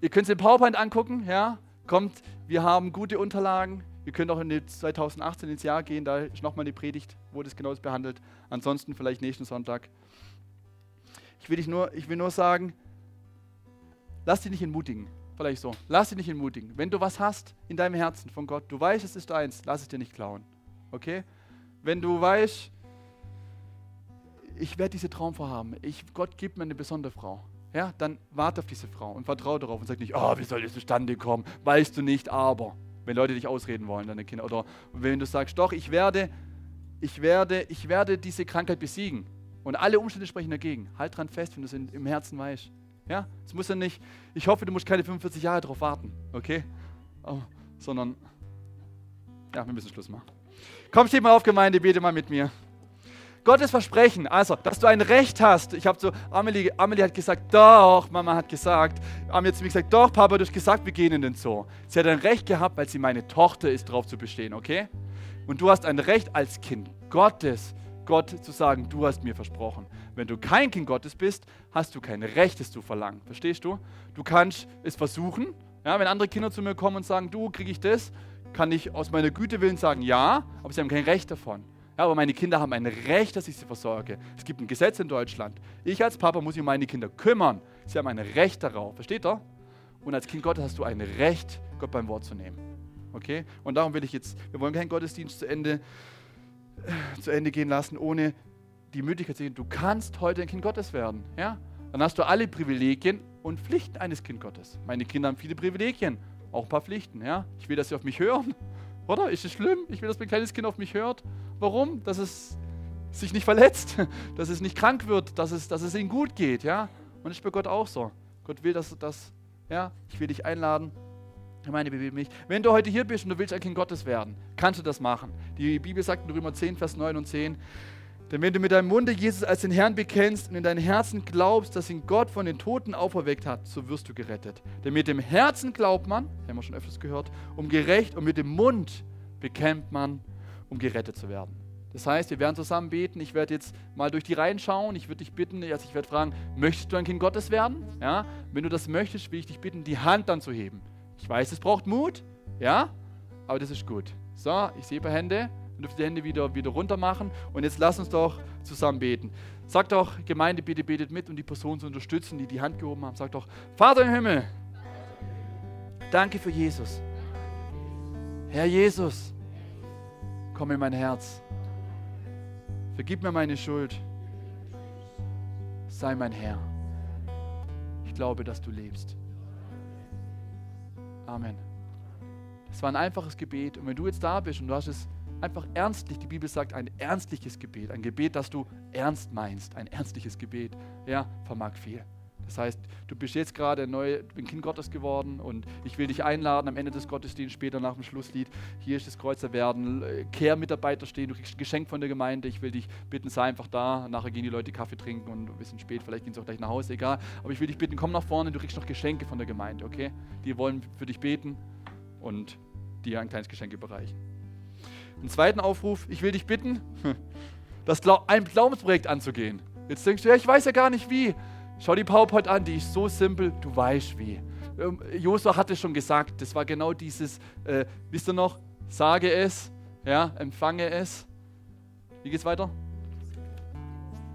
Ihr könnt es in PowerPoint angucken. Ja? Kommt, wir haben gute Unterlagen. Ihr könnt auch in 2018 ins Jahr gehen. Da ist nochmal eine Predigt, wo das genau behandelt. Ansonsten vielleicht nächsten Sonntag. Ich will, nur, ich will nur sagen, lass dich nicht entmutigen. vielleicht so, lass dich nicht entmutigen. Wenn du was hast in deinem Herzen von Gott, du weißt, es ist eins, lass es dir nicht klauen. Okay? Wenn du weißt, ich werde diese Traumfrau haben, ich, Gott gibt mir eine besondere Frau, ja, dann warte auf diese Frau und vertraue darauf und sag nicht, oh, wie soll das zustande kommen? Weißt du nicht, aber. Wenn Leute dich ausreden wollen, deine Kinder. Oder wenn du sagst, doch, ich werde, ich werde, ich werde diese Krankheit besiegen. Und alle Umstände sprechen dagegen. Halt dran fest, wenn du es im Herzen weißt. Ja, es muss ja nicht, ich hoffe, du musst keine 45 Jahre darauf warten, okay? Oh, sondern, ja, wir müssen Schluss machen. Komm, steh mal auf, Gemeinde, bete mal mit mir. Gottes Versprechen, also, dass du ein Recht hast. Ich habe so, Amelie, Amelie hat gesagt, doch, Mama hat gesagt. Amelie hat zu mir gesagt, doch, Papa, du hast gesagt, wir gehen in den Zoo. Sie hat ein Recht gehabt, weil sie meine Tochter ist, darauf zu bestehen, okay? Und du hast ein Recht als Kind Gottes, Gott zu sagen, du hast mir versprochen. Wenn du kein Kind Gottes bist, hast du kein Recht, es zu verlangen. Verstehst du? Du kannst es versuchen. Ja, wenn andere Kinder zu mir kommen und sagen, du, kriege ich das, kann ich aus meiner Güte willen sagen, ja, aber sie haben kein Recht davon. Ja, aber meine Kinder haben ein Recht, dass ich sie versorge. Es gibt ein Gesetz in Deutschland. Ich als Papa muss mich um meine Kinder kümmern. Sie haben ein Recht darauf. Versteht ihr? Und als Kind Gottes hast du ein Recht, Gott beim Wort zu nehmen. Okay? Und darum will ich jetzt, wir wollen keinen Gottesdienst zu Ende, zu Ende gehen lassen, ohne die Möglichkeit zu sehen, du kannst heute ein Kind Gottes werden. Ja? Dann hast du alle Privilegien und Pflichten eines Kind Gottes. Meine Kinder haben viele Privilegien, auch ein paar Pflichten. Ja? Ich will, dass sie auf mich hören. Oder? Ist es schlimm? Ich will, dass mein kleines Kind auf mich hört. Warum? Dass es sich nicht verletzt, dass es nicht krank wird, dass es, dass es ihm gut geht. Ja? Und das ist bei Gott auch so. Gott will, dass das, ja, ich will dich einladen. Meine Bibel mich. Wenn du heute hier bist und du willst ein Kind Gottes werden, kannst du das machen. Die Bibel sagt in Römer 10, Vers 9 und 10, denn wenn du mit deinem Munde Jesus als den Herrn bekennst und in deinem Herzen glaubst, dass ihn Gott von den Toten auferweckt hat, so wirst du gerettet. Denn mit dem Herzen glaubt man, haben wir schon öfters gehört, um gerecht und mit dem Mund bekennt man, um gerettet zu werden. Das heißt, wir werden zusammen beten. Ich werde jetzt mal durch die Reihen schauen. Ich würde dich bitten, also ich werde fragen, möchtest du ein Kind Gottes werden? Ja? Wenn du das möchtest, will ich dich bitten, die Hand dann zu heben. Ich weiß, es braucht Mut, ja, aber das ist gut. So, ich sehe ein paar Hände. Dann dürft die Hände wieder, wieder runter machen. Und jetzt lass uns doch zusammen beten. Sagt doch, Gemeinde, bitte betet mit, um die Person zu unterstützen, die die Hand gehoben haben. Sagt doch, Vater im Himmel, danke für Jesus. Herr Jesus, komm in mein Herz. Vergib mir meine Schuld. Sei mein Herr. Ich glaube, dass du lebst. Amen. Das war ein einfaches Gebet. Und wenn du jetzt da bist und du hast es einfach ernstlich, die Bibel sagt, ein ernstliches Gebet, ein Gebet, das du ernst meinst, ein ernstliches Gebet, ja, vermag viel. Das heißt, du bist jetzt gerade ein Kind Gottes geworden und ich will dich einladen am Ende des Gottesdienstes, später nach dem Schlusslied. Hier ist das Kreuzer werden, Kehrmitarbeiter stehen, du kriegst ein Geschenk von der Gemeinde. Ich will dich bitten, sei einfach da. Nachher gehen die Leute Kaffee trinken und ein bisschen spät, vielleicht gehen sie auch gleich nach Hause, egal. Aber ich will dich bitten, komm nach vorne, du kriegst noch Geschenke von der Gemeinde, okay? Die wollen für dich beten und dir ein kleines Geschenk überreichen. Einen zweiten Aufruf, ich will dich bitten, das ein Glaubensprojekt anzugehen. Jetzt denkst du, ja, ich weiß ja gar nicht wie. Schau die PowerPoint an, die ist so simpel, du weißt wie. Ähm, Josua hatte schon gesagt, das war genau dieses, äh, wisst ihr noch, sage es, ja, empfange es. Wie geht's weiter?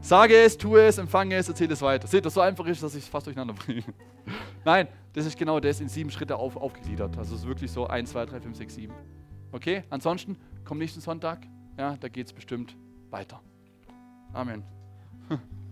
Sage es, tue es, empfange es, erzähle es weiter. Seht ihr, so einfach ist, dass ich es fast durcheinander bringe. Nein, das ist genau das in sieben Schritte auf, aufgegliedert. Also es ist wirklich so 1, 2, 3, 5, 6, 7. Okay, ansonsten komm nächsten Sonntag, ja, da geht es bestimmt weiter. Amen.